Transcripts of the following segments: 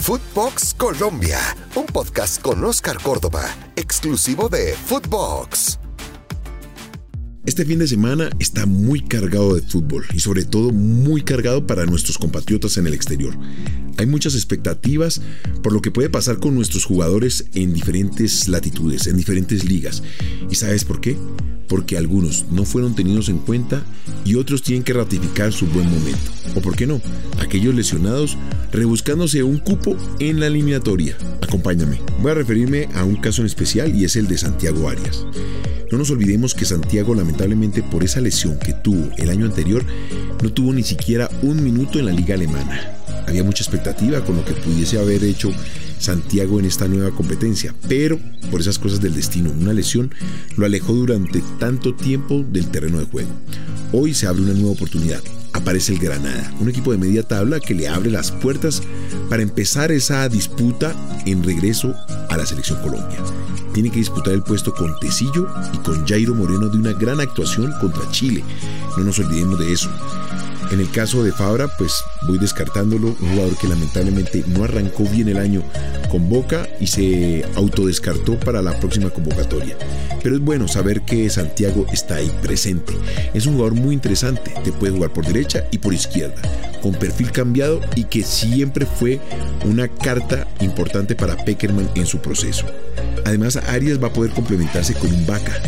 Footbox Colombia, un podcast con Oscar Córdoba, exclusivo de Footbox. Este fin de semana está muy cargado de fútbol y sobre todo muy cargado para nuestros compatriotas en el exterior. Hay muchas expectativas por lo que puede pasar con nuestros jugadores en diferentes latitudes, en diferentes ligas. ¿Y sabes por qué? Porque algunos no fueron tenidos en cuenta y otros tienen que ratificar su buen momento. O por qué no, aquellos lesionados rebuscándose un cupo en la eliminatoria. Acompáñame. Voy a referirme a un caso en especial y es el de Santiago Arias. No nos olvidemos que Santiago lamentablemente por esa lesión que tuvo el año anterior no tuvo ni siquiera un minuto en la liga alemana. Había mucha expectativa con lo que pudiese haber hecho Santiago en esta nueva competencia, pero por esas cosas del destino, una lesión lo alejó durante tanto tiempo del terreno de juego. Hoy se abre una nueva oportunidad. Aparece el Granada, un equipo de media tabla que le abre las puertas para empezar esa disputa en regreso a la selección Colombia tiene que disputar el puesto con Tecillo y con Jairo Moreno de una gran actuación contra Chile. No nos olvidemos de eso. En el caso de Fabra, pues voy descartándolo, un jugador que lamentablemente no arrancó bien el año con Boca y se autodescartó para la próxima convocatoria. Pero es bueno saber que Santiago está ahí presente. Es un jugador muy interesante, te puede jugar por derecha y por izquierda, con perfil cambiado y que siempre fue una carta importante para Peckerman en su proceso. Además, Arias va a poder complementarse con un Vaca,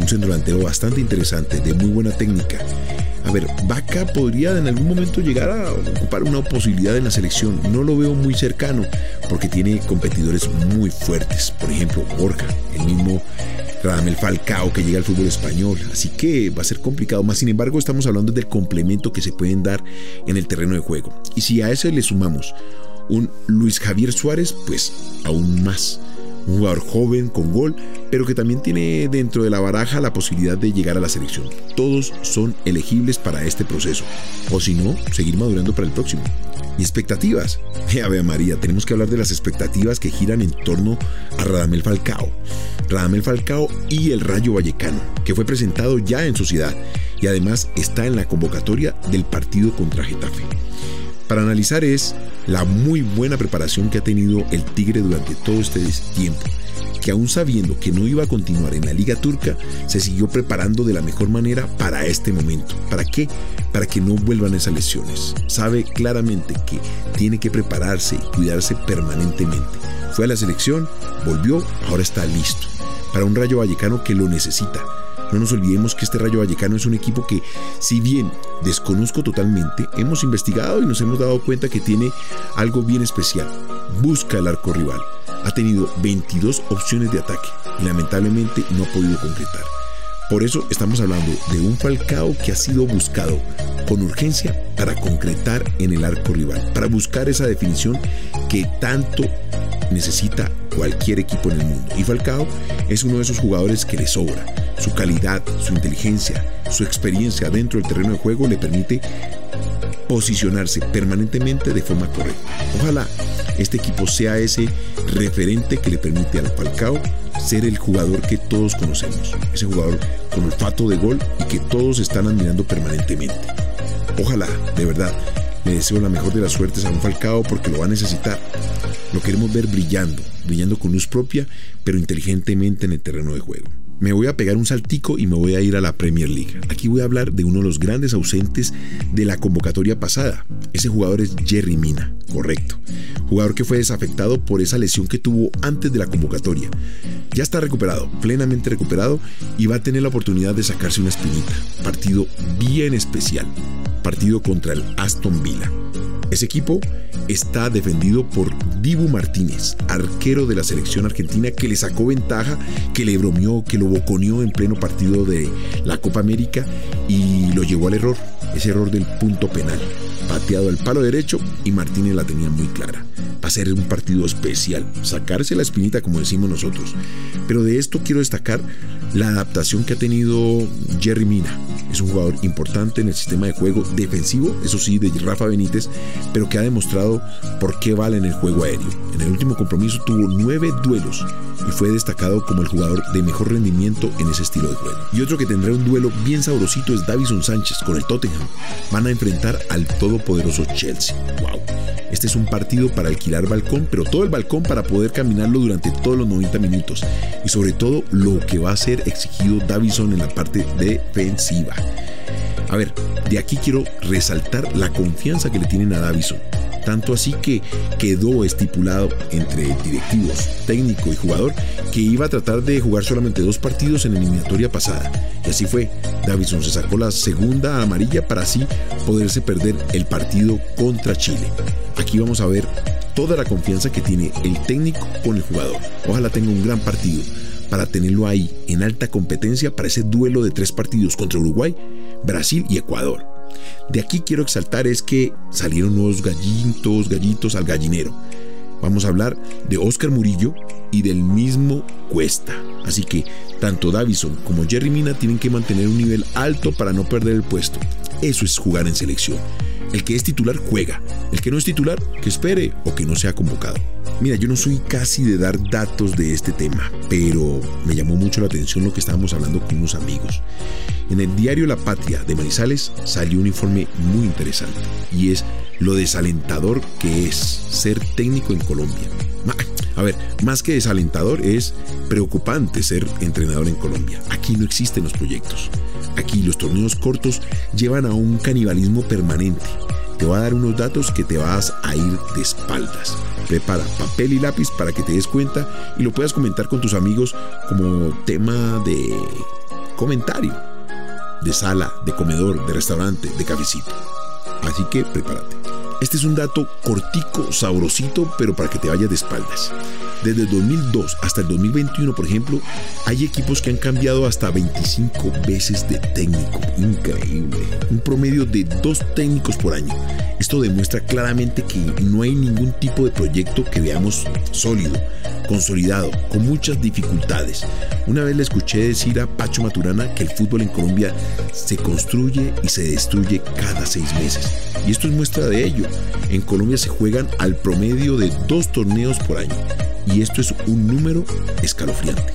un centro delantero bastante interesante, de muy buena técnica. A ver, Vaca podría en algún momento llegar a ocupar una posibilidad en la selección. No lo veo muy cercano porque tiene competidores muy fuertes. Por ejemplo, Borja, el mismo Radamel Falcao que llega al fútbol español. Así que va a ser complicado. Más sin embargo, estamos hablando del complemento que se pueden dar en el terreno de juego. Y si a eso le sumamos un Luis Javier Suárez, pues aún más un jugador joven con gol, pero que también tiene dentro de la baraja la posibilidad de llegar a la selección. Todos son elegibles para este proceso, o si no, seguir madurando para el próximo. Y expectativas. Ave María, tenemos que hablar de las expectativas que giran en torno a Radamel Falcao. Radamel Falcao y el Rayo Vallecano, que fue presentado ya en sociedad y además está en la convocatoria del partido contra Getafe para analizar es la muy buena preparación que ha tenido el Tigre durante todo este tiempo, que aún sabiendo que no iba a continuar en la Liga Turca, se siguió preparando de la mejor manera para este momento. ¿Para qué? Para que no vuelvan esas lesiones. Sabe claramente que tiene que prepararse y cuidarse permanentemente. Fue a la selección, volvió, ahora está listo. Para un Rayo Vallecano que lo necesita no nos olvidemos que este Rayo Vallecano es un equipo que, si bien desconozco totalmente, hemos investigado y nos hemos dado cuenta que tiene algo bien especial. Busca el arco rival. Ha tenido 22 opciones de ataque y lamentablemente no ha podido concretar. Por eso estamos hablando de un Falcao que ha sido buscado con urgencia para concretar en el arco rival, para buscar esa definición que tanto necesita cualquier equipo en el mundo. Y Falcao es uno de esos jugadores que le sobra. Su calidad, su inteligencia, su experiencia dentro del terreno de juego le permite posicionarse permanentemente de forma correcta. Ojalá este equipo sea ese referente que le permite al Falcao ser el jugador que todos conocemos, ese jugador con olfato de gol y que todos están admirando permanentemente. Ojalá, de verdad, le deseo la mejor de las suertes a un Falcao porque lo va a necesitar. Lo queremos ver brillando, brillando con luz propia, pero inteligentemente en el terreno de juego. Me voy a pegar un saltico y me voy a ir a la Premier League. Aquí voy a hablar de uno de los grandes ausentes de la convocatoria pasada. Ese jugador es Jerry Mina, correcto. Jugador que fue desafectado por esa lesión que tuvo antes de la convocatoria. Ya está recuperado, plenamente recuperado y va a tener la oportunidad de sacarse una espinita. Partido bien especial. Partido contra el Aston Villa. Ese equipo está defendido por Dibu Martínez, arquero de la selección argentina que le sacó ventaja, que le bromeó, que lo boconeó en pleno partido de la Copa América y lo llevó al error, ese error del punto penal. Pateado al palo derecho y Martínez la tenía muy clara. Va a ser un partido especial, sacarse la espinita como decimos nosotros. Pero de esto quiero destacar la adaptación que ha tenido Jerry Mina. Es un jugador importante en el sistema de juego defensivo, eso sí, de Rafa Benítez, pero que ha demostrado por qué vale en el juego aéreo. En el último compromiso tuvo nueve duelos y fue destacado como el jugador de mejor rendimiento en ese estilo de juego. Y otro que tendrá un duelo bien sabrosito es Davison Sánchez con el Tottenham. Van a enfrentar al todopoderoso Chelsea. ¡Wow! Este es un partido para alquilar balcón, pero todo el balcón para poder caminarlo durante todos los 90 minutos. Y sobre todo lo que va a ser exigido Davison en la parte defensiva. A ver, de aquí quiero resaltar la confianza que le tienen a Davison. Tanto así que quedó estipulado entre directivos, técnico y jugador que iba a tratar de jugar solamente dos partidos en la eliminatoria pasada. Y así fue. Davison se sacó la segunda amarilla para así poderse perder el partido contra Chile. Aquí vamos a ver toda la confianza que tiene el técnico con el jugador. Ojalá tenga un gran partido para tenerlo ahí en alta competencia para ese duelo de tres partidos contra Uruguay, Brasil y Ecuador. De aquí quiero exaltar es que salieron nuevos gallitos, gallitos al gallinero. Vamos a hablar de Oscar Murillo y del mismo Cuesta. Así que tanto Davison como Jerry Mina tienen que mantener un nivel alto para no perder el puesto. Eso es jugar en selección. El que es titular juega, el que no es titular que espere o que no sea convocado. Mira, yo no soy casi de dar datos de este tema, pero me llamó mucho la atención lo que estábamos hablando con unos amigos. En el diario La Patria de Manizales salió un informe muy interesante y es lo desalentador que es ser técnico en Colombia. A ver, más que desalentador es preocupante ser entrenador en Colombia. Aquí no existen los proyectos. Aquí los torneos cortos llevan a un canibalismo permanente. Te voy a dar unos datos que te vas a ir de espaldas. Prepara papel y lápiz para que te des cuenta y lo puedas comentar con tus amigos como tema de comentario, de sala, de comedor, de restaurante, de cafecito. Así que prepárate. Este es un dato cortico, sabrosito, pero para que te vayas de espaldas. Desde el 2002 hasta el 2021, por ejemplo, hay equipos que han cambiado hasta 25 veces de técnico. Increíble. Un promedio de dos técnicos por año. Esto demuestra claramente que no hay ningún tipo de proyecto que veamos sólido, consolidado, con muchas dificultades. Una vez le escuché decir a Pacho Maturana que el fútbol en Colombia se construye y se destruye cada seis meses. Y esto es muestra de ello. En Colombia se juegan al promedio de dos torneos por año. Y esto es un número escalofriante.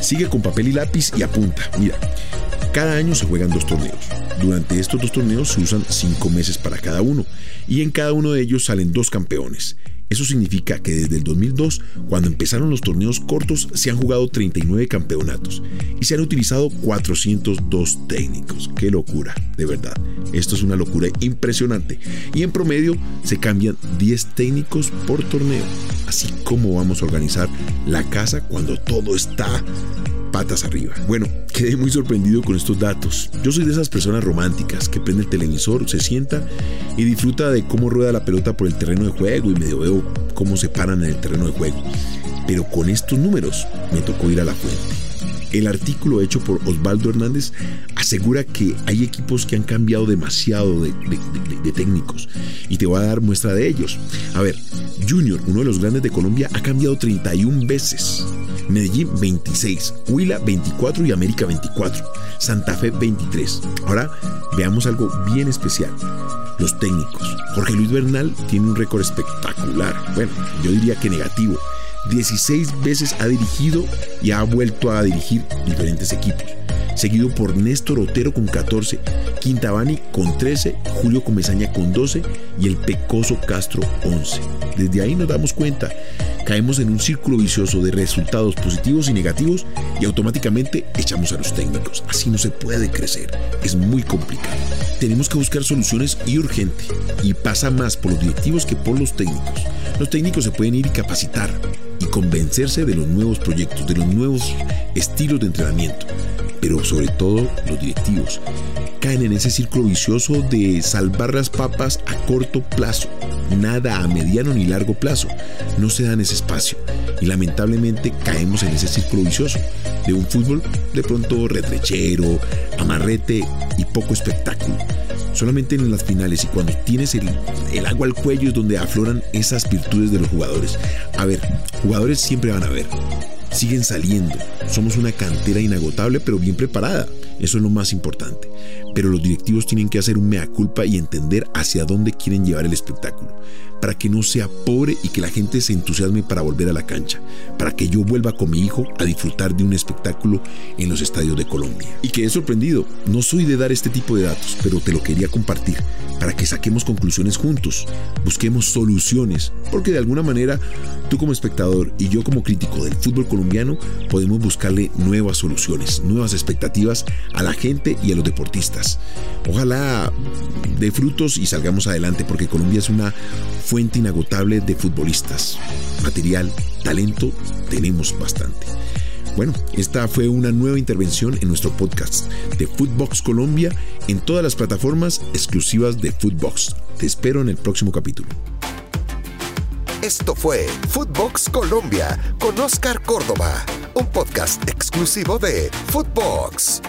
Sigue con papel y lápiz y apunta. Mira, cada año se juegan dos torneos. Durante estos dos torneos se usan cinco meses para cada uno y en cada uno de ellos salen dos campeones. Eso significa que desde el 2002, cuando empezaron los torneos cortos, se han jugado 39 campeonatos y se han utilizado 402 técnicos. ¡Qué locura! De verdad, esto es una locura impresionante. Y en promedio se cambian 10 técnicos por torneo. Así como vamos a organizar la casa cuando todo está patas arriba. Bueno, quedé muy sorprendido con estos datos. Yo soy de esas personas románticas que prende el televisor, se sienta y disfruta de cómo rueda la pelota por el terreno de juego y medio veo cómo se paran en el terreno de juego. Pero con estos números me tocó ir a la fuente. El artículo hecho por Osvaldo Hernández asegura que hay equipos que han cambiado demasiado de, técnicos y te voy a dar muestra de ellos. A ver, Junior, uno de los grandes de Colombia, ha cambiado 31 veces. Medellín 26, Huila 24 y América 24, Santa Fe 23. Ahora veamos algo bien especial. Los técnicos. Jorge Luis Bernal tiene un récord espectacular. Bueno, yo diría que negativo 16 veces ha dirigido y ha vuelto a dirigir diferentes equipos. Seguido por Néstor Otero con 14, Quintabani con 13, Julio Comesaña con 12 y el Pecoso Castro 11. Desde ahí nos damos cuenta, caemos en un círculo vicioso de resultados positivos y negativos y automáticamente echamos a los técnicos. Así no se puede crecer, es muy complicado. Tenemos que buscar soluciones y urgente, y pasa más por los directivos que por los técnicos. Los técnicos se pueden ir y capacitar, y convencerse de los nuevos proyectos, de los nuevos estilos de entrenamiento. Pero sobre todo los directivos caen en ese círculo vicioso de salvar las papas a corto plazo, nada a mediano ni largo plazo. No se dan ese espacio y lamentablemente caemos en ese círculo vicioso de un fútbol de pronto retrechero, amarrete y poco espectáculo. Solamente en las finales y cuando tienes el, agua al cuello es donde afloran esas virtudes de los jugadores. A ver, jugadores siempre van a haber, siguen saliendo. Somos una cantera inagotable pero bien preparada. Eso es lo más importante. Pero los directivos tienen que hacer un mea culpa y entender hacia dónde quieren llevar el espectáculo, para que no sea pobre y que la gente se entusiasme para volver a la cancha, para que yo vuelva con mi hijo a disfrutar de un espectáculo en los estadios de Colombia. Y que he sorprendido, no soy de dar este tipo de datos, pero te lo quería compartir para que saquemos conclusiones juntos, busquemos soluciones, porque de alguna manera tú como espectador y yo como crítico del fútbol colombiano podemos buscarle nuevas soluciones, nuevas expectativas a la gente y a los deportistas. Ojalá de frutos y salgamos adelante porque Colombia es una fuente inagotable de futbolistas. Material, talento, tenemos bastante. Bueno, esta fue una nueva intervención en nuestro podcast de Footbox Colombia en todas las plataformas exclusivas de Footbox. Te espero en el próximo capítulo. Esto fue Footbox Colombia con Oscar Córdoba, un podcast exclusivo de Footbox.